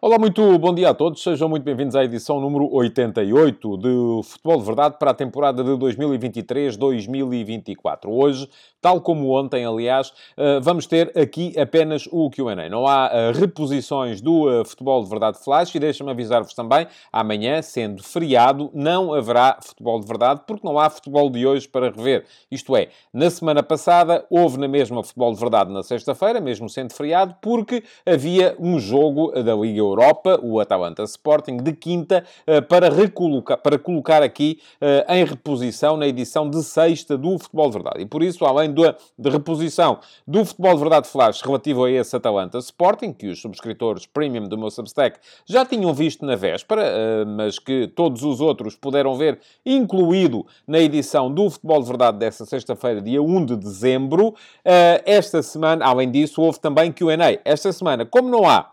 Olá, muito bom dia a todos. Sejam muito bem-vindos à edição número 88 do Futebol de Verdade para a temporada de 2023-2024. Hoje, tal como ontem, aliás, eh, vamos ter aqui apenas o Q&A. Não há eh, reposições do eh, Futebol de Verdade Flash e deixa-me avisar-vos também, amanhã, sendo feriado, não haverá Futebol de Verdade porque não há Futebol de hoje para rever. Isto é, na semana passada houve na mesma Futebol de Verdade na sexta-feira, mesmo sendo feriado, porque havia um jogo da Liga Europa, o Atalanta Sporting, de quinta, eh, para, recolocar, para colocar aqui eh, em reposição na edição de sexta do Futebol de Verdade. E por isso, além da de reposição do Futebol de Verdade Flash relativo a esse Atalanta Sporting, que os subscritores premium do meu Substack já tinham visto na véspera, eh, mas que todos os outros puderam ver, incluído na edição do Futebol de Verdade dessa sexta-feira, dia 1 de dezembro. Esta semana, além disso, houve também Q&A. Esta semana, como não há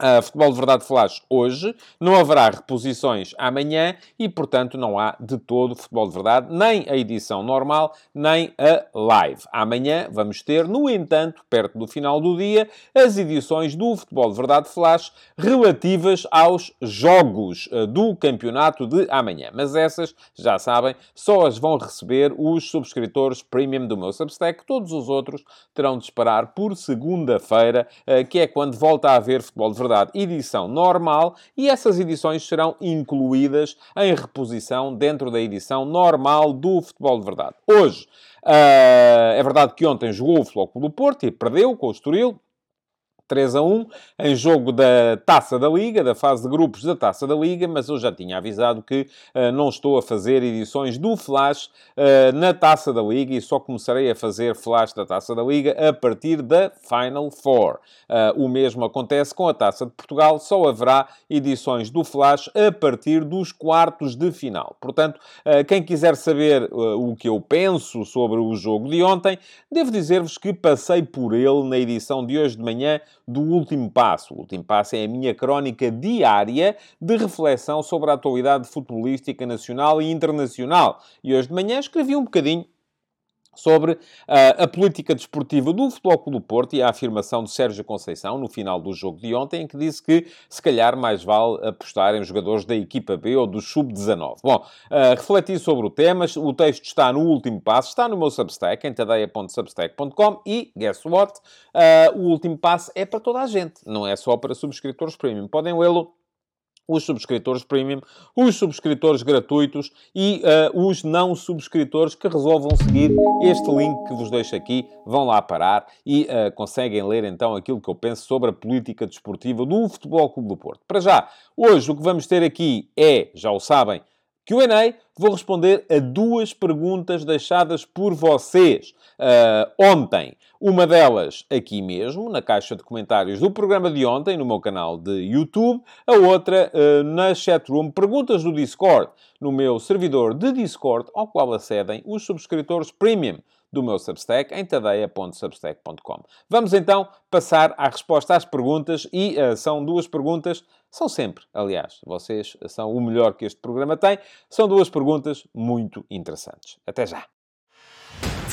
Uh, Futebol de Verdade Flash hoje, não haverá reposições amanhã e, portanto, não há de todo Futebol de Verdade, nem a edição normal, nem a live. Amanhã vamos ter, no entanto, perto do final do dia, as edições do Futebol de Verdade Flash relativas aos jogos uh, do campeonato de amanhã. Mas essas, já sabem, só as vão receber os subscritores premium do meu Substack. Todos os outros terão de esperar por segunda-feira, uh, que é quando volta a haver Futebol de Verdade verdade, edição normal e essas edições serão incluídas em reposição dentro da edição normal do Futebol de Verdade. Hoje, uh, é verdade que ontem jogou o Floco do Porto e perdeu com o Estoril, 3 a 1, em jogo da Taça da Liga, da fase de grupos da Taça da Liga, mas eu já tinha avisado que uh, não estou a fazer edições do Flash uh, na Taça da Liga e só começarei a fazer Flash da Taça da Liga a partir da Final Four. Uh, o mesmo acontece com a Taça de Portugal, só haverá edições do Flash a partir dos quartos de final. Portanto, quem quiser saber o que eu penso sobre o jogo de ontem, devo dizer-vos que passei por ele na edição de hoje de manhã do Último Passo. O Último Passo é a minha crónica diária de reflexão sobre a atualidade futebolística nacional e internacional. E hoje de manhã escrevi um bocadinho sobre uh, a política desportiva do Futebol Clube do Porto e a afirmação de Sérgio Conceição no final do jogo de ontem, em que disse que se calhar mais vale apostar em jogadores da equipa B ou do Sub-19. Bom, uh, refleti sobre o tema, o texto está no último passo, está no meu Substack, em tadeia.substack.com e, guess what? Uh, o último passo é para toda a gente, não é só para subscritores premium. Podem lê-lo os subscritores premium, os subscritores gratuitos e uh, os não subscritores que resolvam seguir este link que vos deixo aqui, vão lá parar e uh, conseguem ler então aquilo que eu penso sobre a política desportiva do Futebol Clube do Porto. Para já, hoje o que vamos ter aqui é, já o sabem, Q&A, vou responder a duas perguntas deixadas por vocês uh, ontem. Uma delas aqui mesmo, na caixa de comentários do programa de ontem, no meu canal de YouTube. A outra uh, na chatroom Perguntas do Discord, no meu servidor de Discord, ao qual acedem os subscritores premium do meu Substack em tadeia.substack.com. Vamos então passar à resposta às perguntas e uh, são duas perguntas, são sempre, aliás, vocês são o melhor que este programa tem, são duas perguntas muito interessantes. Até já.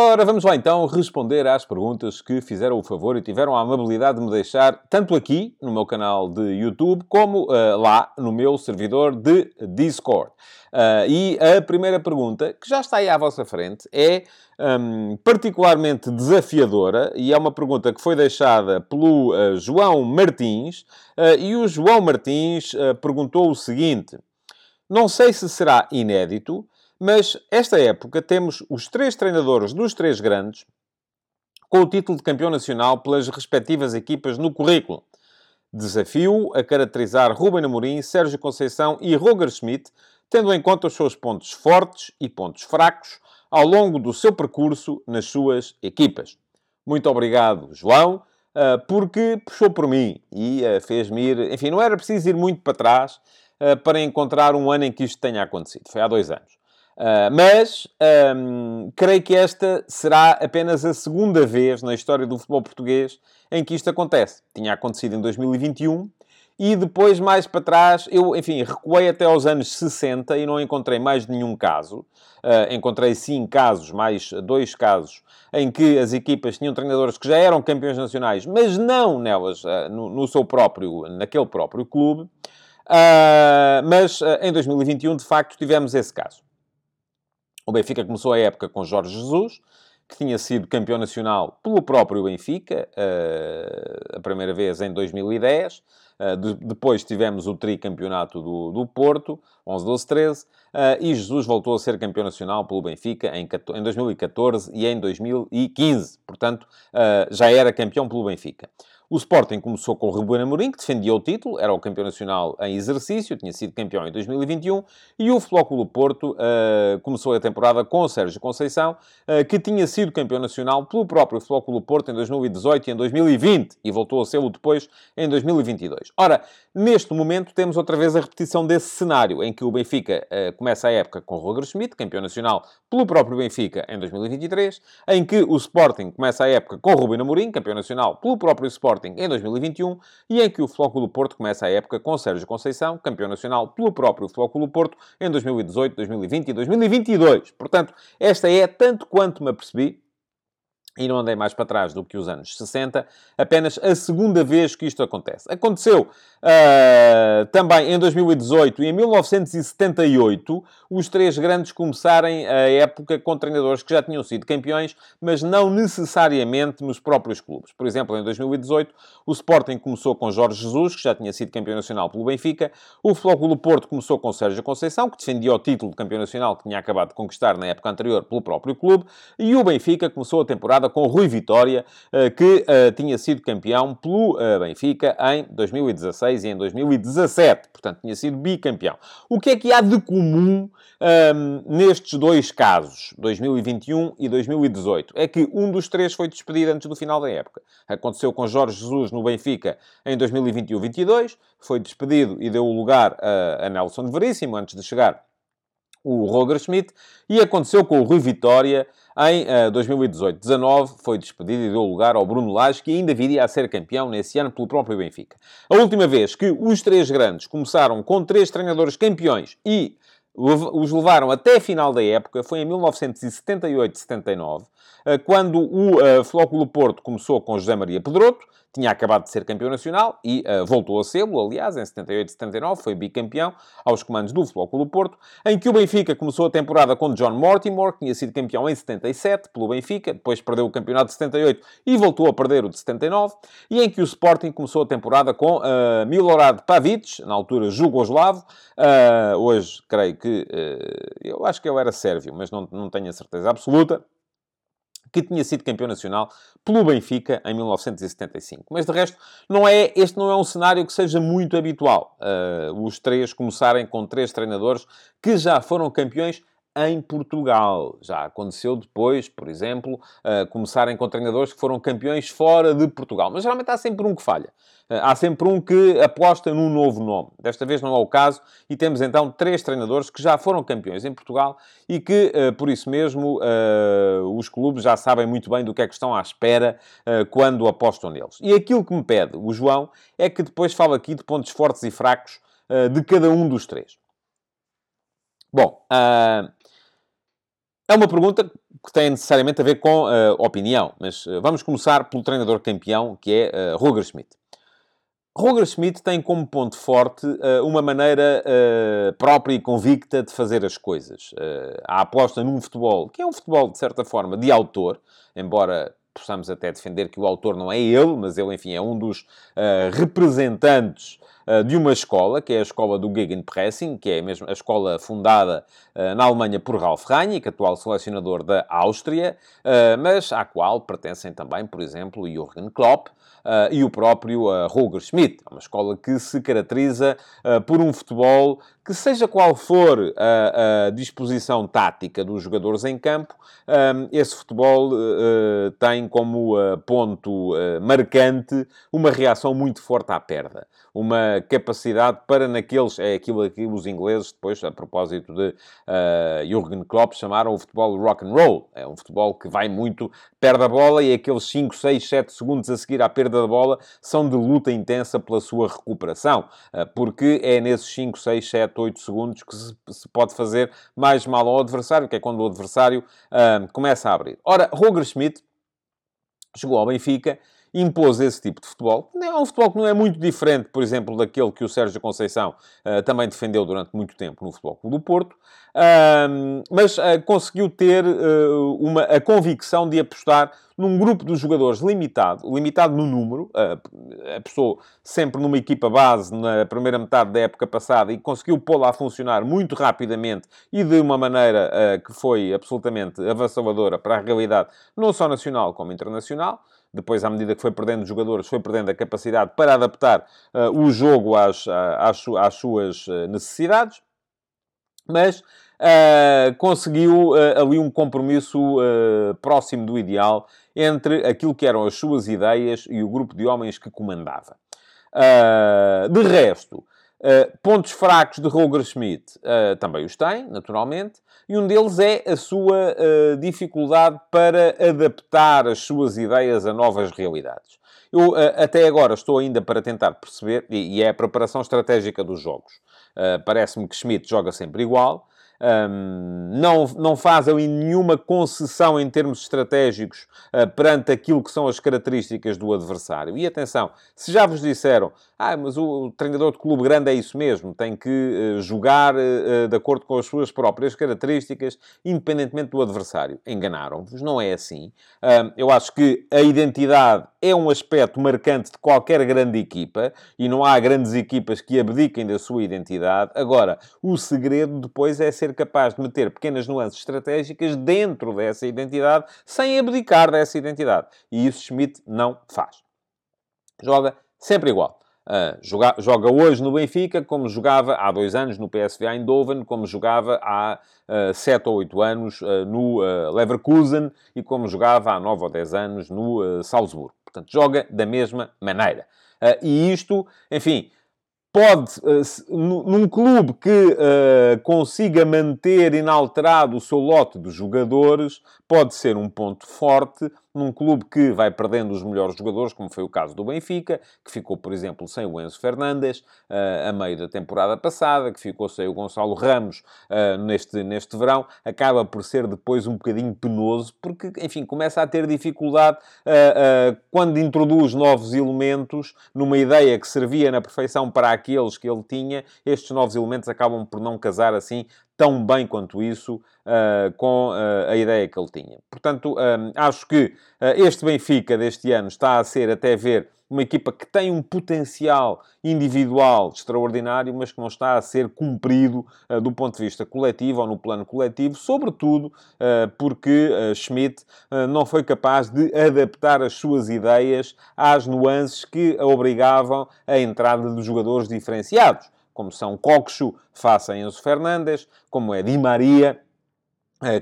Ora, vamos lá então responder às perguntas que fizeram o favor e tiveram a amabilidade de me deixar, tanto aqui no meu canal de YouTube, como uh, lá no meu servidor de Discord. Uh, e a primeira pergunta, que já está aí à vossa frente, é um, particularmente desafiadora e é uma pergunta que foi deixada pelo uh, João Martins. e o João Martins perguntou o seguinte: Não sei se será inédito. Mas esta época temos os três treinadores dos três grandes com o título de campeão nacional pelas respectivas equipas no currículo. Desafio a caracterizar Ruben Amorim, Sérgio Conceição e Roger Schmidt, tendo em conta os seus pontos fortes e pontos fracos ao longo do seu percurso nas suas equipas. Muito obrigado, João, eh, porque puxou por mim e eh, fez-me ir... Enfim, não era preciso ir muito para trás eh, para encontrar um ano em que isto tenha acontecido. Foi há dois anos. Uh, mas um, creio que esta será apenas a segunda vez na história do futebol português em que isto acontece. Tinha acontecido em 2021 e depois, mais para trás, eu, enfim, recuei até aos anos 60 e não encontrei mais nenhum caso. Uh, encontrei sim casos, mais dois casos, em que as equipas tinham treinadores que já eram campeões nacionais, mas não nelas, uh, no, no, seu próprio, naquele próprio clube. Uh, mas em 2021, de facto, tivemos esse caso. O Benfica começou a época com Jorge Jesus, que tinha sido campeão nacional pelo próprio Benfica, uh, a primeira vez em 2010. Uh, de, depois tivemos o tricampeonato do, do Porto, 11, 12, 13. Uh, e Jesus voltou a ser campeão nacional pelo Benfica em, em 2014 e em 2015. Portanto, uh, já era campeão pelo Benfica. O Sporting começou com o Ruben Amorim, que defendia o título, era o campeão nacional em exercício, tinha sido campeão em 2021, e o Flóculo Porto uh, começou a temporada com o Sérgio Conceição, uh, que tinha sido campeão nacional pelo próprio Flóculo Porto em 2018 e em 2020, e voltou a ser-lo depois em 2022. Ora, neste momento temos outra vez a repetição desse cenário, em que o Benfica uh, começa a época com o Roger Schmidt, campeão nacional pelo próprio Benfica em 2023, em que o Sporting começa a época com o Ruben Amorim, campeão nacional pelo próprio Sporting Sporting em 2021 e em que o Flóculo Porto começa a época com Sérgio Conceição, campeão nacional pelo próprio Flóculo Porto em 2018, 2020 e 2022. Portanto, esta é, tanto quanto me apercebi, e não andei mais para trás do que os anos 60, apenas a segunda vez que isto acontece. Aconteceu uh, também em 2018 e em 1978, os três grandes começarem a época com treinadores que já tinham sido campeões, mas não necessariamente nos próprios clubes. Por exemplo, em 2018, o Sporting começou com Jorge Jesus, que já tinha sido campeão nacional pelo Benfica, o Flóculo Porto começou com Sérgio Conceição, que defendia o título de campeão nacional que tinha acabado de conquistar na época anterior pelo próprio clube, e o Benfica começou a temporada com Rui Vitória, eh, que eh, tinha sido campeão pelo eh, Benfica em 2016 e em 2017. Portanto, tinha sido bicampeão. O que é que há de comum um, ehm, nestes dois casos, 2021 e 2018? É que um dos três foi despedido antes do final da época. Aconteceu com Jorge Jesus no Benfica em 2021-22, foi despedido e deu lugar a, a Nelson Veríssimo antes de chegar o Roger Schmidt, e aconteceu com o Rui Vitória em uh, 2018-19, foi despedido e deu lugar ao Bruno Lage, que ainda viria a ser campeão nesse ano pelo próprio Benfica. A última vez que os três grandes começaram com três treinadores campeões e os levaram até a final da época, foi em 1978-79, eh, quando o uh, Flóculo Porto começou com José Maria Pedroto, tinha acabado de ser campeão nacional e uh, voltou a ser-lo, aliás, em 78 e 79, foi bicampeão aos comandos do Flóculo Porto, em que o Benfica começou a temporada com John Mortimer, que tinha sido campeão em 77 pelo Benfica, depois perdeu o campeonato de 78 e voltou a perder o de 79, e em que o Sporting começou a temporada com uh, Milorad Pavic, na altura jugoslavo, uh, hoje creio que, eu acho que eu era sérvio, mas não, não tenho a certeza absoluta, que tinha sido campeão nacional pelo Benfica em 1975. Mas de resto, não é, este não é um cenário que seja muito habitual. Uh, os três começarem com três treinadores que já foram campeões em Portugal. Já aconteceu depois, por exemplo, uh, começarem com treinadores que foram campeões fora de Portugal. Mas geralmente há sempre um que falha. Uh, há sempre um que aposta num novo nome. Desta vez não é o caso e temos então três treinadores que já foram campeões em Portugal e que, uh, por isso mesmo, os clubes já sabem muito bem do que é que estão à espera quando apostam neles. E aquilo que me pede o João é que depois fale aqui de pontos fortes e fracos de cada um dos três. Bom, é uma pergunta que tem necessariamente a ver com uh, opinião, mas uh, vamos começar pelo treinador campeão, que é uh, Roger Schmidt. Roger Schmidt tem como ponto forte uma maneira própria e convicta de fazer as coisas. A aposta num futebol, que é um futebol, de certa forma, de autor, embora possamos até defender que o autor não é ele, mas ele, enfim, é um dos representantes de uma escola, que é a escola do Gegenpressing, que é mesmo a escola fundada uh, na Alemanha por Ralf Rangnick, atual selecionador da Áustria, uh, mas à qual pertencem também, por exemplo, Jürgen Klopp, Uh, e o próprio uh, Roger Schmidt. É uma escola que se caracteriza uh, por um futebol que, seja qual for a, a disposição tática dos jogadores em campo, um, esse futebol tem como ponto marcante uma reação muito forte à perda. Uma capacidade para naqueles, é aquilo que os ingleses depois, a propósito de uh, Jürgen Klopp, chamaram o futebol rock and roll. É um futebol que vai muito, perde a bola e aqueles 5, 6, 7 segundos a seguir à perda da bola são de luta intensa pela sua recuperação, uh, porque é nesses 5, 6, 7, 8 segundos que se, se, pode fazer mais mal ao adversário, que é quando o adversário começa a abrir. Ora, Roger Schmidt chegou ao Benfica impôs esse tipo de futebol. É um futebol que não é muito diferente, por exemplo, daquele que o Sérgio Conceição uh, também defendeu durante muito tempo no Futebol Clube do Porto, uh, mas uh, conseguiu ter uh, uma, a convicção de apostar num grupo de jogadores limitado, limitado no número, a pessoa sempre numa equipa base na primeira metade da época passada e conseguiu pô-la a funcionar muito rapidamente e de uma maneira que foi absolutamente avassaladora para a realidade, não só nacional como internacional depois, à medida que foi perdendo jogadores, foi perdendo a capacidade para adaptar uh, o jogo às, às, às suas uh, necessidades, mas uh, conseguiu ali um compromisso próximo do ideal entre aquilo que eram as suas ideias e o grupo de homens que comandava. de resto, Uh, pontos fracos de Roger Schmidt uh, também os tem, naturalmente, e um deles é a sua uh, dificuldade para adaptar as suas ideias a novas realidades. Eu até agora estou ainda para tentar perceber, e, e é a preparação estratégica dos jogos. Parece-me que Schmidt joga sempre igual, não, não faz ali nenhuma concessão em termos estratégicos uh, perante aquilo que são as características do adversário. E atenção, se já vos disseram, ah, mas o, o treinador de clube grande é isso mesmo, tem que uh, jogar uh, de acordo com as suas próprias características, independentemente do adversário. Enganaram-vos, não é assim. eu acho que a identidade é um aspecto marcante de qualquer grande equipa e não há grandes equipas que abdiquem da sua identidade. Agora, o segredo depois é ser ser capaz de meter pequenas nuances estratégicas dentro dessa identidade, sem abdicar dessa identidade. E isso Schmidt não faz. Joga sempre igual. Uh, joga, joga, hoje no Benfica como jogava há dois anos no PSV Eindhoven, como jogava há uh, sete ou oito anos uh, no Leverkusen e como jogava há nove ou dez anos no Salzburgo. Portanto, joga da mesma maneira. e isto, enfim, pode, eh, num clube que uh, consiga manter inalterado o seu lote de jogadores, pode ser um ponto forte num clube que vai perdendo os melhores jogadores, como foi o caso do Benfica, que ficou, por exemplo, sem o Enzo Fernandes uh, a meio da temporada passada, que ficou sem o Gonçalo Ramos uh, neste, neste verão, acaba por ser depois um bocadinho penoso, porque, enfim, começa a ter dificuldade uh, quando introduz novos elementos numa ideia que servia na perfeição para aqueles que ele tinha, estes novos elementos acabam por não casar assim tão bem quanto isso uh, com uh, a ideia que ele tinha. Portanto, um, acho que uh, este Benfica deste ano está a ser, até ver, uma equipa que tem um potencial individual extraordinário, mas que não está a ser cumprido do ponto de vista coletivo ou no plano coletivo, sobretudo porque Schmidt não foi capaz de adaptar as suas ideias às nuances que obrigavam a entrada de jogadores diferenciados como são Coxo face a Enzo Fernandes, como é Di Maria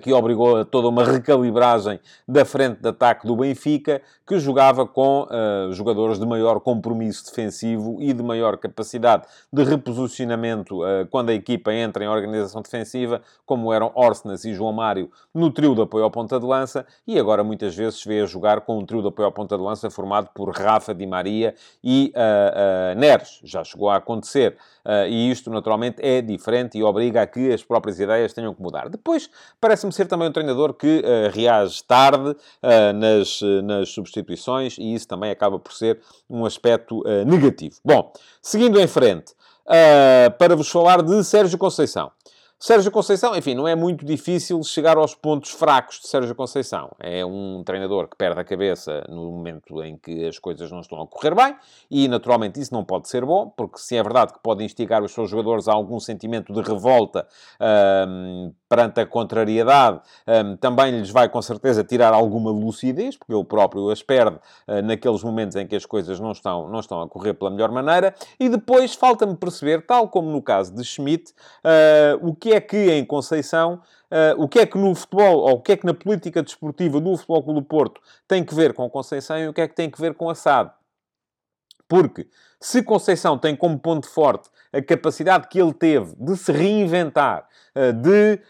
que obrigou a toda uma recalibragem da frente de ataque do Benfica, que jogava com uh, jogadores de maior compromisso defensivo e de maior capacidade de reposicionamento uh, quando a equipa entra em organização defensiva, como eram Orsnes e João Mário no trio de apoio ao ponta de lança, e agora muitas vezes vê a jogar com um trio de apoio ao ponta de lança formado por Rafa, Di Maria e uh, Neres. Já chegou a acontecer. e isto, naturalmente, é diferente e obriga a que as próprias ideias tenham que mudar. Depois, parece-me ser também um treinador que uh, reage tarde uh, nas, nas substituições e isso também acaba por ser um aspecto uh, negativo. Bom, seguindo em frente, para vos falar de Sérgio Conceição. Sérgio Conceição, enfim, não é muito difícil chegar aos pontos fracos de Sérgio Conceição. É um treinador que perde a cabeça no momento em que as coisas não estão a correr bem e, naturalmente, isso não pode ser bom, porque se é verdade que pode instigar os seus jogadores a algum sentimento de revolta um, perante a contrariedade, um, também lhes vai com certeza tirar alguma lucidez, porque ele próprio as perde uh, naqueles momentos em que as coisas não estão, não estão a correr pela melhor maneira. E depois falta-me perceber, tal como no caso de Schmidt, uh, o que que é que em Conceição, uh, o que é que no futebol, ou o que é que na política desportiva do Futebol Clube do Porto tem que ver com Conceição e o que é que tem que ver com Assad. Porque se Conceição tem como ponto forte a capacidade que ele teve de se reinventar, eh, de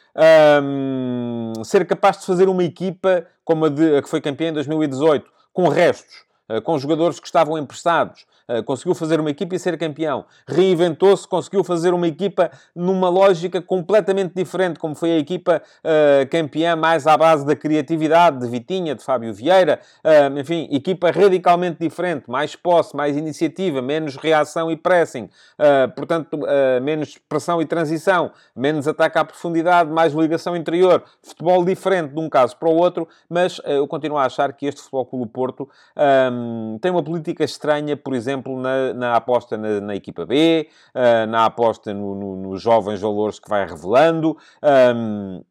um, ser capaz de fazer uma equipa como a, de, a que foi campeã em 2018, com restos, com jogadores que estavam emprestados, eh, conseguiu fazer uma equipa e ser campeão. Reinventou-se, conseguiu fazer uma equipa numa lógica completamente diferente, como foi a equipa uh, campeã mais à base da criatividade de Vitinha, de Fábio Vieira. Enfim, equipa radicalmente diferente, mais posse, mais iniciativa, menos reação e pressing. Portanto, menos pressão e transição, menos ataque à profundidade, mais ligação interior. Futebol diferente de um caso para o outro, mas eu continuo a achar que este Futebol Clube Porto um, tem uma política estranha, por exemplo, na, na aposta na, na, equipa B, uh, na aposta no, no, nos jovens valores que vai revelando. Um,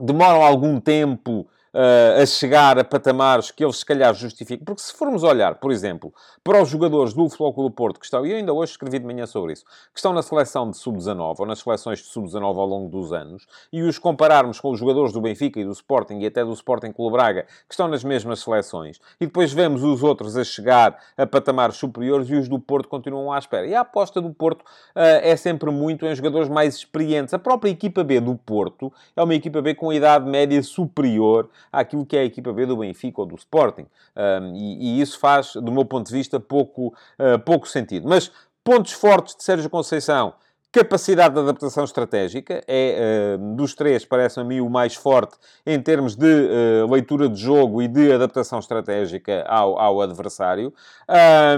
demoram algum tempo uh, a chegar a patamares que eles se calhar justificam. Porque se formos olhar, por exemplo, para os jogadores do do Porto que estão, e eu ainda hoje escrevi de manhã sobre isso, que estão na seleção de sub-19 ou nas seleções de sub-19 ao longo dos anos, e os compararmos com os jogadores do Benfica e do Sporting e até do Sporting Clube Braga, que estão nas mesmas seleções, e depois vemos os outros a chegar a patamares superiores e os do Porto continuam à espera. E a aposta do Porto uh, é sempre muito em jogadores mais experientes. A própria equipa B do Porto é uma equipa B com idade média superior àquilo que é a equipa B do Benfica ou do Sporting. Um, e, e, isso faz, do meu ponto de vista, pouco, uh, pouco sentido. Mas pontos fortes de Sérgio Conceição. Capacidade de adaptação estratégica é, uh, dos três, parece-me a mim, o mais forte em termos de uh, leitura de jogo e de adaptação estratégica ao, ao adversário.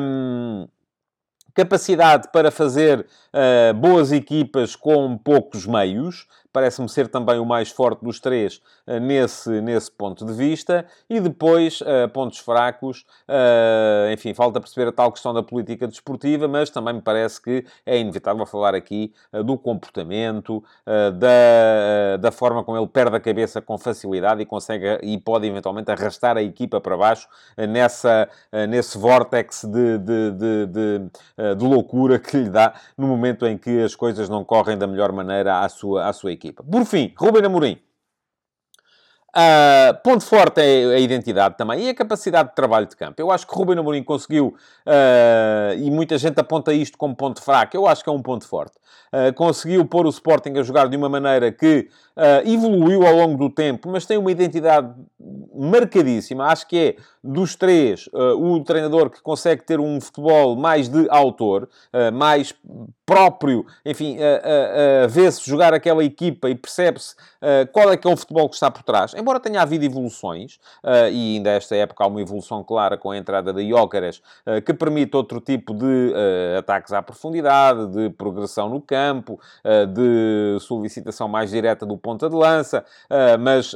Um, capacidade para fazer uh, boas equipas com poucos meios, parece-me ser também o mais forte dos três uh, nesse, nesse ponto de vista. E depois, uh, pontos fracos, uh, enfim, falta perceber a tal questão da política desportiva, mas também me parece que é inevitável falar aqui do comportamento, da, da forma como ele perde a cabeça com facilidade e consegue e pode eventualmente arrastar a equipa para baixo nessa, nesse vórtex de, de, de, de, de loucura que lhe dá no momento em que as coisas não correm da melhor maneira à sua, à sua equipa equipa. Por fim, Ruben Amorim. Uh, ponto forte é a identidade também e a capacidade de trabalho de campo. Eu acho que Ruben Amorim conseguiu, uh, e muita gente aponta isto como ponto fraco, eu acho que é um ponto forte. Uh, conseguiu pôr o Sporting a jogar de uma maneira que evoluiu ao longo do tempo, mas tem uma identidade marcadíssima. Acho que é dos três, uh, o treinador que consegue ter um futebol mais de autor, uh, mais próprio, enfim, uh, vê-se jogar aquela equipa e percebe-se qual é que é o futebol que está por trás. Embora tenha havido evoluções, e ainda esta época há uma evolução clara com a entrada de Jóqueres, que permite outro tipo de ataques à profundidade, de progressão no campo, de solicitação mais direta do ponta de lança, mas,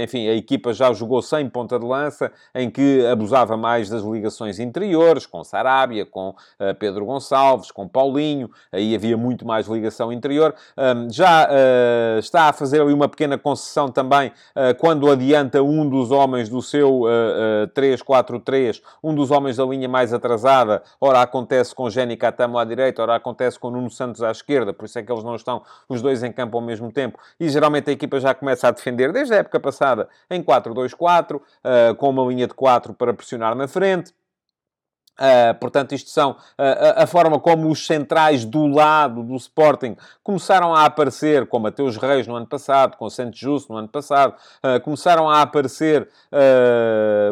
enfim, a equipa já jogou sem ponta de lança, em que abusava mais das ligações interiores, com Sarabia, com Pedro Gonçalves, com Paulinho, aí havia muito mais ligação interior. Já está a fazer ali uma pequena concessão também quando adianta um dos homens do seu 3-4-3, um dos homens da linha mais atrasada, ora acontece com Jenny Catamo à direita, ora acontece com Nuno Santos à esquerda, por isso é que eles não estão os dois em campo ao mesmo tempo, e geralmente a equipa já começa a defender, desde a época passada, em 4-2-4, com uma linha de 4 para pressionar na frente. Uh, portanto, isto são uh, a, forma como os centrais do lado do Sporting começaram a aparecer, com Mateus Reis no ano passado, com Santos Justo no ano passado, uh, começaram a aparecer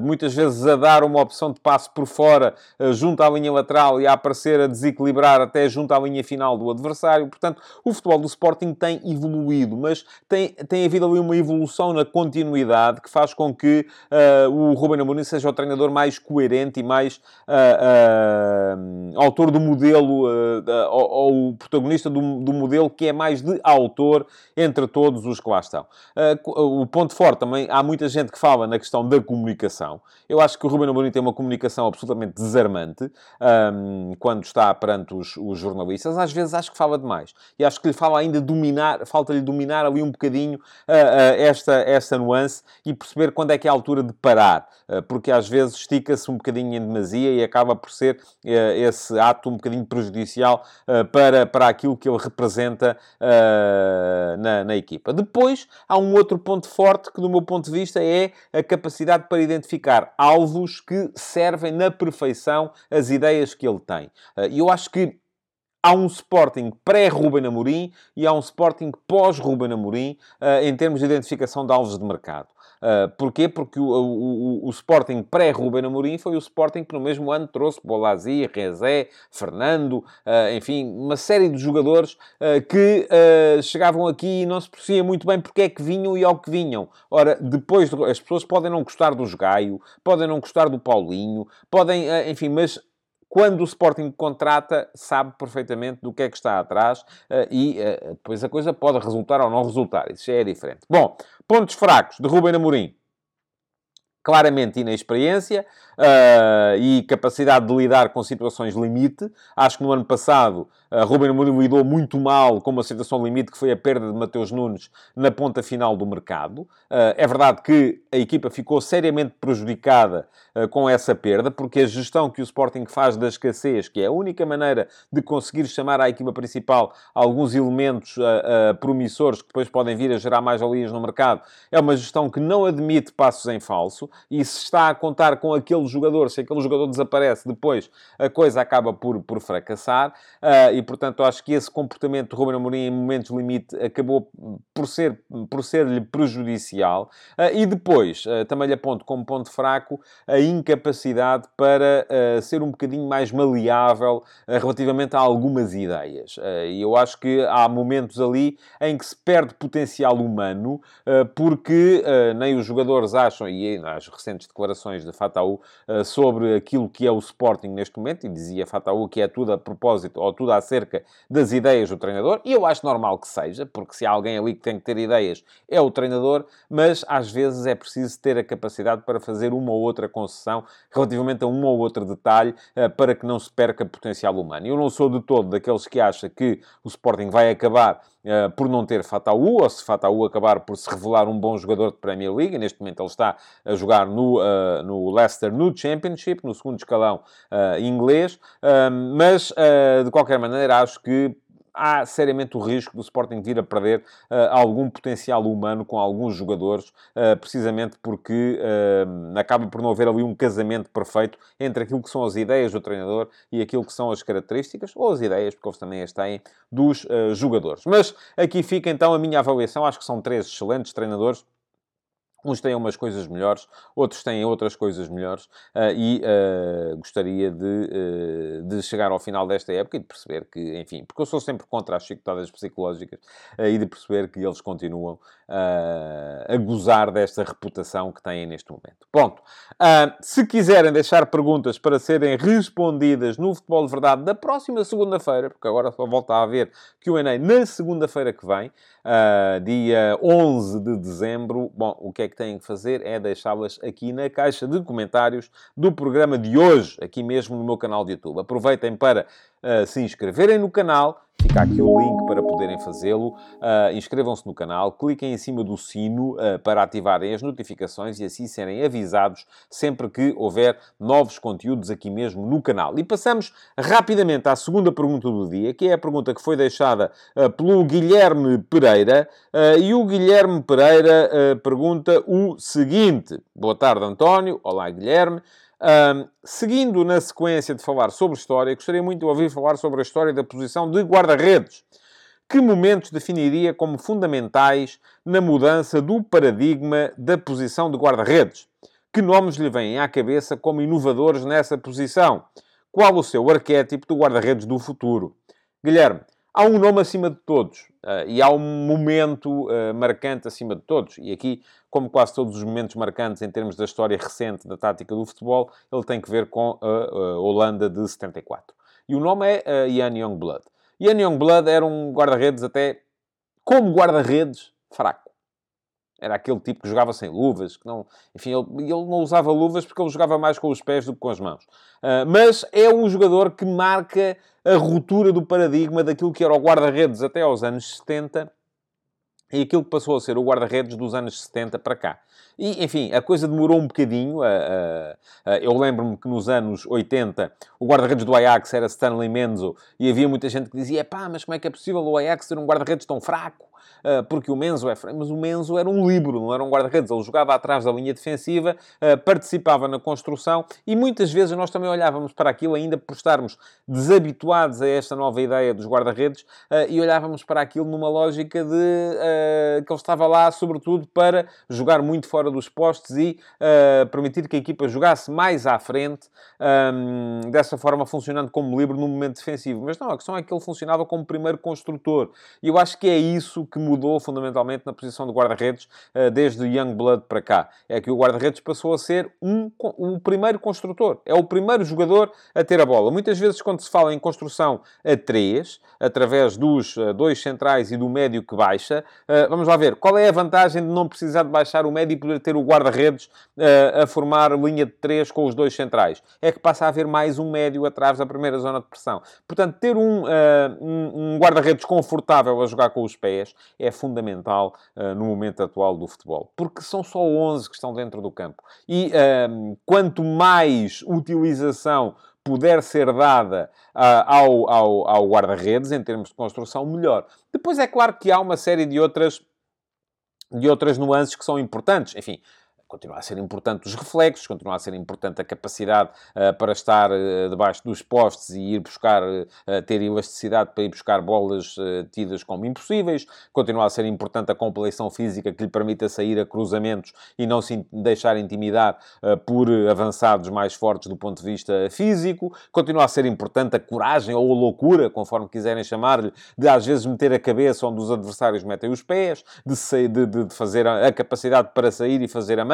muitas vezes a dar uma opção de passo por fora junto à linha lateral e a aparecer a desequilibrar até junto à linha final do adversário. Portanto, o futebol do Sporting tem evoluído, mas tem, tem havido ali uma evolução na continuidade que faz com que o Ruben Amorim seja o treinador mais coerente e mais uh, autor do modelo, uh, ou, ou, o protagonista do, do, modelo que é mais de autor entre todos os que lá estão. Uh, o ponto forte também, há muita gente que fala na questão da comunicação. Eu acho que o Ruben Amorim tem uma comunicação absolutamente desarmante um, quando está perante os, os, jornalistas. Às vezes acho que fala demais. E acho que lhe fala ainda dominar, falta-lhe dominar ali um bocadinho esta, esta nuance e perceber quando é que é a altura de parar. porque às vezes estica-se um bocadinho em demasia e acaba acaba por ser esse ato um bocadinho prejudicial para, para aquilo que ele representa na, na equipa. Depois, há um outro ponto forte que, do meu ponto de vista, é a capacidade para identificar alvos que servem na perfeição as ideias que ele tem. E eu acho que há um Sporting pré-Ruben Amorim e há um Sporting pós-Ruben Amorim em termos de identificação de alvos de mercado. Uh, porquê? Porque o, o, o Sporting pré-Ruben Amorim foi o Sporting que no mesmo ano trouxe Bolazzi, Rezé, Fernando, uh, enfim, uma série de jogadores uh, que chegavam aqui e não se percebia muito bem porque é que vinham e ao que vinham. Ora, depois, de, as pessoas podem não gostar dos Gaio, podem não gostar do Paulinho, podem, enfim, mas quando o Sporting contrata, sabe perfeitamente do que é que está atrás uh, e uh, depois a coisa pode resultar ou não resultar. Isso já é diferente. Bom, pontos fracos de Ruben Amorim. Claramente inexperiência uh, e capacidade de lidar com situações limite. Acho que no ano passado uh, Ruben Amorim lidou muito mal com uma situação limite que foi a perda de Mateus Nunes na ponta final do mercado. Uh, é verdade que a equipa ficou seriamente prejudicada uh, com essa perda, porque a gestão que o Sporting faz da escassez, que é a única maneira de conseguir chamar à equipa principal alguns elementos promissores que depois podem vir a gerar mais valias no mercado, é uma gestão que não admite passos em falso e se está a contar com aquele jogador, se aquele jogador desaparece depois, a coisa acaba por, por fracassar e portanto, acho que esse comportamento de Ruben Amorim em momentos limite acabou por ser por ser-lhe prejudicial. Uh, e depois, uh, também lhe aponto como ponto fraco a incapacidade para uh, ser um bocadinho mais maleável relativamente a algumas ideias. e eu acho que há momentos ali em que se perde potencial humano, porque nem os jogadores acham, e nas recentes declarações de Fataú sobre aquilo que é o Sporting neste momento, e dizia Fataú que é tudo a propósito, ou tudo acerca das ideias do treinador, e eu acho normal que seja, porque se há alguém ali que tem que ter ideias, é o treinador, mas às vezes é preciso ter a capacidade para fazer uma ou outra concessão relativamente a um ou outro detalhe eh, para que não se perca potencial humano. Eu não sou de todo daqueles que acha que o Sporting vai acabar Uh, por não ter Fataú, ou se Fataú acabar por se revelar um bom jogador de Premier League. Neste momento ele está a jogar no, uh, no Leicester no Championship, no segundo escalão uh, inglês. mas, de qualquer maneira, acho que há seriamente o risco do Sporting vir a perder uh, algum potencial humano com alguns jogadores, uh, precisamente porque uh, acaba por não haver ali um casamento perfeito entre aquilo que são as ideias do treinador e aquilo que são as características, ou as ideias, porque eles também as têm, dos jogadores. Mas aqui fica então a minha avaliação. Acho que são três excelentes treinadores Uns têm umas coisas melhores, outros têm outras coisas melhores, uh, e uh, gostaria de, uh, de chegar ao final desta época e de perceber que, enfim, porque eu sou sempre contra as chicotadas psicológicas, e de perceber que eles continuam a gozar desta reputação que têm neste momento. Ponto. se quiserem deixar perguntas para serem respondidas no Futebol de Verdade da próxima segunda-feira, porque agora só volta a haver Q&A na segunda-feira que vem, dia 11 de dezembro, bom, o que é que têm que fazer é deixá-las aqui na caixa de comentários do programa de hoje, aqui mesmo no meu canal de YouTube. Aproveitem para uh, se inscreverem no canal Fica aqui o link para poderem fazê-lo. Uh, Inscrevam-se no canal, cliquem em cima do sino uh, para ativarem as notificações e assim serem avisados sempre que houver novos conteúdos aqui mesmo no canal. E passamos rapidamente à segunda pergunta do dia, que é a pergunta que foi deixada uh, pelo Guilherme Pereira. e o Guilherme Pereira pergunta o seguinte: Boa tarde, António. Olá, Guilherme. Um, seguindo na sequência de falar sobre história, gostaria muito de ouvir falar sobre a história da posição de guarda-redes. Que momentos definiria como fundamentais na mudança do paradigma da posição de guarda-redes? Que nomes lhe vêm à cabeça como inovadores nessa posição? Qual o seu arquétipo do guarda-redes do futuro? Guilherme, há um nome acima de todos uh, e há um momento uh, marcante acima de todos. E aqui, como quase todos os momentos marcantes em termos da história recente da tática do futebol, ele tem que ver com a, a Holanda de 74. E o nome é uh, Ian Youngblood. Ian Youngblood era um guarda-redes até, como guarda-redes, fraco. Era aquele tipo que jogava sem luvas, que não... Enfim, ele, ele não usava luvas porque ele jogava mais com os pés do que com as mãos. Uh, mas é um jogador que marca a ruptura do paradigma daquilo que era o guarda-redes até aos anos 70 e aquilo que passou a ser o guarda-redes dos anos 70 para cá. E, enfim, a coisa demorou um bocadinho. eu lembro-me que nos anos 80 o guarda-redes do Ajax era Stanley Menzo e havia muita gente que dizia: pá, mas como é que é possível o Ajax ter um guarda-redes tão fraco? Ah, porque o Menzo é. Mas o Menzo era um livro, não era um guarda-redes. Ele jogava atrás da linha defensiva, ah, participava na construção e muitas vezes nós também olhávamos para aquilo ainda por estarmos desabituados a esta nova ideia dos guarda-redes ah, e olhávamos para aquilo numa lógica de que ele estava lá, sobretudo, para jogar muito fora dos postes e permitir que a equipa jogasse mais à frente, dessa forma funcionando como livre no momento defensivo. Mas não, a questão é que ele funcionava como primeiro construtor. E eu acho que é isso que mudou fundamentalmente na posição de guarda-redes uh, desde o Young Blood para cá. É que o guarda-redes passou a ser um, o primeiro construtor. É o primeiro jogador a ter a bola. Muitas vezes, quando se fala em construção a três, através dos uh, dois centrais e do médio que baixa, uh, vamos lá ver. Qual é a vantagem de não precisar de baixar o médio e poder ter o guarda-redes a formar linha de três com os dois centrais? É que passa a haver mais um médio atrás da primeira zona de pressão. Portanto, ter um, um guarda-redes confortável a jogar com os pés é fundamental uh, no momento atual do futebol. Porque são só 11 que estão dentro do campo. E uh, quanto mais utilização puder ser dada uh, ao, ao, ao guarda-redes, em termos de construção, melhor. Depois é claro que há uma série de outras, de outras nuances que são importantes. Enfim, continua a ser importante os reflexos, continua a ser importante a capacidade uh, para estar uh, debaixo dos postes e ir buscar, uh, ter elasticidade para ir buscar bolas tidas como impossíveis, continua a ser importante a compleição física que lhe permita sair a cruzamentos e não se deixar intimidar por avançados mais fortes do ponto de vista físico, continua a ser importante a coragem ou a loucura, conforme quiserem chamar-lhe, de às vezes meter a cabeça onde os adversários metem os pés, de, de, de fazer a, a capacidade para sair e fazer a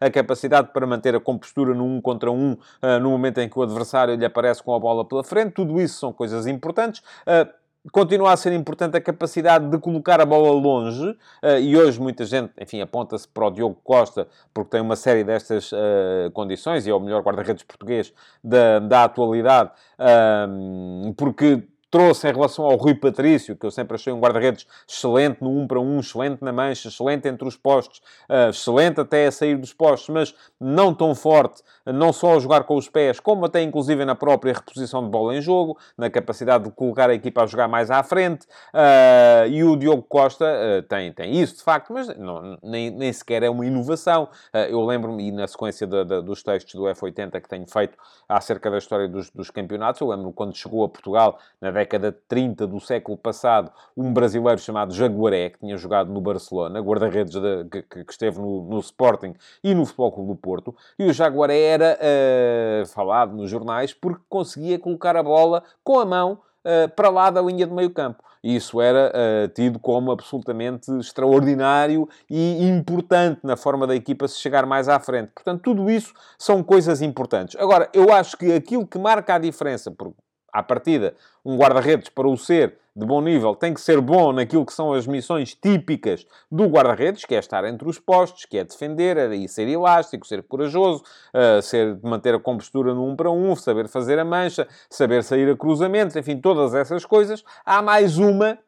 a capacidade para manter a compostura no um contra um uh, no momento em que o adversário lhe aparece com a bola pela frente. Tudo isso são coisas importantes. Uh, Continua a ser importante a capacidade de colocar a bola longe, uh, e hoje muita gente, enfim, aponta-se para o Diogo Costa, porque tem uma série destas uh, condições, e é o melhor guarda-redes português da, da atualidade, uh, porque trouxe em relação ao Rui Patrício, que eu sempre achei um guarda-redes excelente no 1 para 1, excelente na mancha, excelente entre os postos, uh, excelente até a sair dos postos, mas não tão forte, não só a jogar com os pés, como até inclusive na própria reposição de bola em jogo, na capacidade de colocar a equipa a jogar mais à frente. Uh, e o Diogo Costa uh, tem, tem isso, de facto, mas não, nem, nem sequer é uma inovação. eu lembro-me, e na sequência de, de, dos textos do F80 que tenho feito acerca da história dos, dos campeonatos, eu lembro quando chegou a Portugal, na década década de 30 do século passado, um brasileiro chamado Jaguaré, que tinha jogado no Barcelona, guarda-redes que, que, esteve no, no, Sporting e no Futebol Clube do Porto, e o Jaguaré era uh, falado nos jornais porque conseguia colocar a bola com a mão uh, para lá da linha de meio campo. Isso era uh, tido como absolutamente extraordinário e importante na forma da equipa se chegar mais à frente. Portanto, tudo isso são coisas importantes. Agora, eu acho que aquilo que marca a diferença, por, à partida, um guarda-redes para o ser de bom nível tem que ser bom naquilo que são as missões típicas do guarda-redes, que é estar entre os postos, que é defender é e ser elástico, ser corajoso, uh, ser, manter a compostura no um para um, saber fazer a mancha, saber sair a cruzamentos, enfim, todas essas coisas. Há mais uma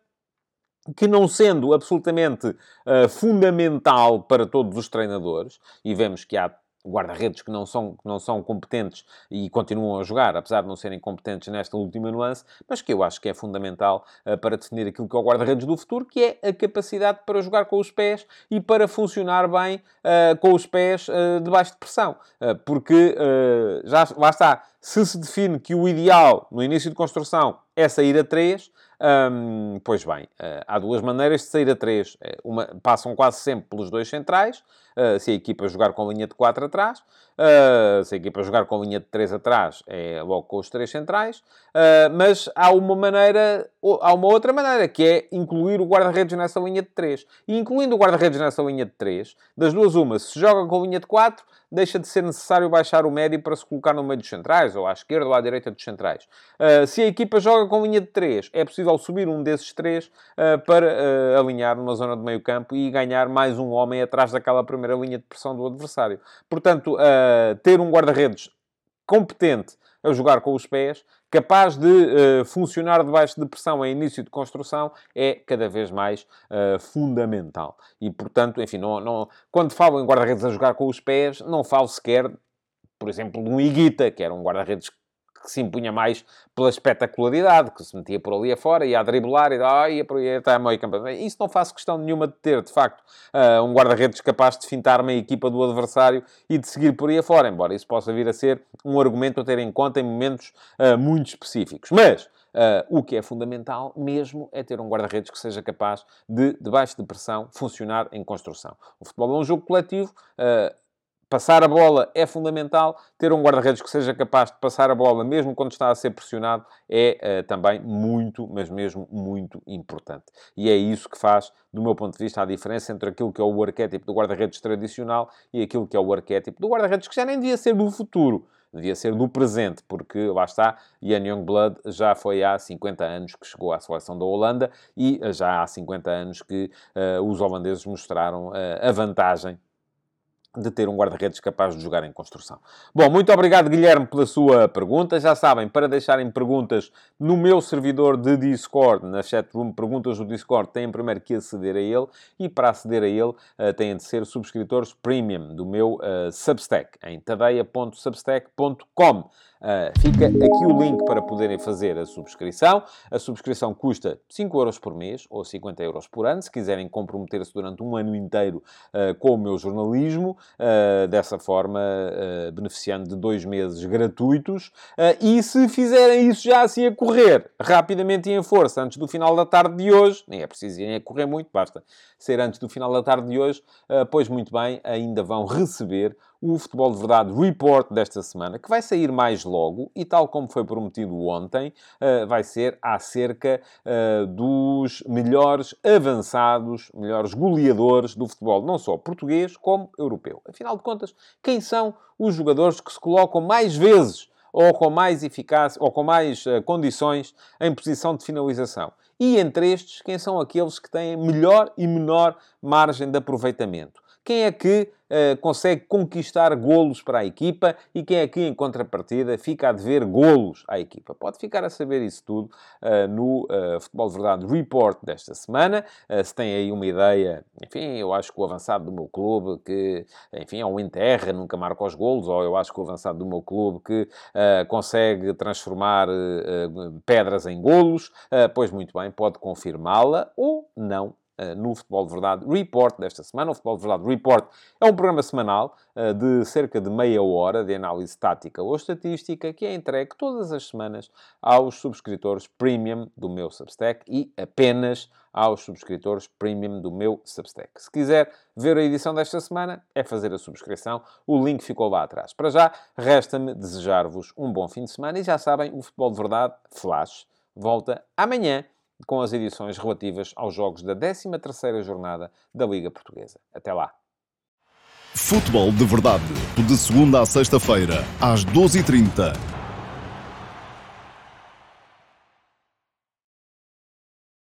que não sendo absolutamente uh, fundamental para todos os treinadores, e vemos que há guarda-redes que não são, não são competentes e continuam a jogar, apesar de não serem competentes nesta última nuance, mas que eu acho que é fundamental uh, para definir aquilo que é o guarda-redes do futuro, que é a capacidade para jogar com os pés e para funcionar bem uh, com os pés uh, debaixo de pressão. porque já lá está, se se define que o ideal no início de construção é sair a 3, um, pois bem, há duas maneiras de sair a 3. Uma, passam quase sempre pelos dois centrais, Uh, se a equipa jogar com linha de 4 atrás, uh, se a equipa jogar com linha de 3 atrás, é logo com os três centrais. Uh, mas há uma maneira, há uma outra maneira, que é incluir o guarda-redes nessa linha de 3. E incluindo o guarda-redes nessa linha de 3, das duas uma, se joga com linha de 4, deixa de ser necessário baixar o médio para se colocar no meio dos centrais, ou à esquerda ou à direita dos centrais. Se a equipa joga com linha de 3, é possível subir um desses três para alinhar numa zona de meio campo e ganhar mais um homem atrás daquela primeira linha de pressão do adversário. Portanto, ter um guarda-redes competente a jogar com os pés, capaz de uh, funcionar debaixo de pressão em início de construção, é cada vez mais uh, fundamental. E, portanto, enfim, não, não, quando falo em guarda-redes a jogar com os pés, não falo sequer, por exemplo, de um Iguita, que era um guarda-redes que se impunha mais pela espetacularidade, que se metia por ali afora, ia a driblar e ah, ia por aí até a meio campo. Isso não faço questão nenhuma de ter, de facto, uh, um guarda-redes capaz de fintar uma equipa do adversário e de seguir por aí afora, embora isso possa vir a ser um argumento a ter em conta em momentos uh, muito específicos. Mas Uh, o que é fundamental mesmo é ter um guarda-redes que seja capaz de, debaixo de pressão, funcionar em construção. O futebol é um jogo coletivo. Uh, Passar a bola é fundamental. Ter um guarda-redes que seja capaz de passar a bola, mesmo quando está a ser pressionado, é uh, também muito, mas mesmo muito importante. E é isso que faz, do meu ponto de vista, a diferença entre aquilo que é o arquétipo do guarda-redes tradicional e aquilo que é o arquétipo do guarda-redes que já nem devia ser do futuro, devia ser do presente, porque lá está, Ian Youngblood já foi há 50 anos que chegou à seleção da Holanda e já há 50 anos que uh, os holandeses mostraram uh, a vantagem de ter um guarda-redes capaz de jogar em construção. Bom, muito obrigado, Guilherme, pela sua pergunta. Já sabem, para deixarem perguntas no meu servidor de Discord, na chatroom Perguntas do Discord, têm primeiro que aceder a ele e para aceder a ele uh, têm de ser subscritores premium do meu uh, Substack, em tadeia.substack.com. Uh, fica aqui o link para poderem fazer a subscrição. A subscrição custa 5 euros por mês ou 50 euros por ano. Se quiserem comprometer-se durante um ano inteiro uh, com o meu jornalismo, uh, dessa forma beneficiando de dois meses gratuitos. e se fizerem isso já assim a correr, rapidamente e em força, antes do final da tarde de hoje, nem é preciso irem a correr muito, basta ser antes do final da tarde de hoje, pois muito bem, ainda vão receber o Futebol de Verdade Report desta semana, que vai sair mais logo e, tal como foi prometido ontem, uh, vai ser acerca uh, dos melhores avançados, melhores goleadores do futebol, não só português como europeu. Afinal de contas, quem são os jogadores que se colocam mais vezes ou com mais eficácia, ou com mais uh, condições em posição de finalização. E entre estes, quem são aqueles que têm melhor e menor margem de aproveitamento? Quem é que uh, consegue conquistar golos para a equipa e quem é que, em contrapartida, fica a dever golos à equipa? Pode ficar a saber isso tudo uh, no uh, Futebol de Verdade Report desta semana. se tem aí uma ideia, enfim, eu acho que o avançado do meu clube, que, enfim, é um enterra, nunca marca os golos, ou eu acho que o avançado do meu clube que consegue transformar pedras em golos, pois muito bem, pode confirmá-la ou não no Futebol de Verdade Report desta semana. O Futebol de Verdade Report é um programa semanal uh, de cerca de meia hora de análise tática ou estatística que é entregue todas as semanas aos subscritores premium do meu Substack e apenas aos subscritores premium do meu Substack. Se quiser ver a edição desta semana, é fazer a subscrição. O link ficou lá atrás. Para já, resta-me desejar-vos um bom fim de semana e já sabem, o Futebol de Verdade Flash volta amanhã com as edições relativas aos jogos da 13ª jornada da Liga Portuguesa. Até lá. Futebol de Verdade, de segunda a sexta-feira, às 12h30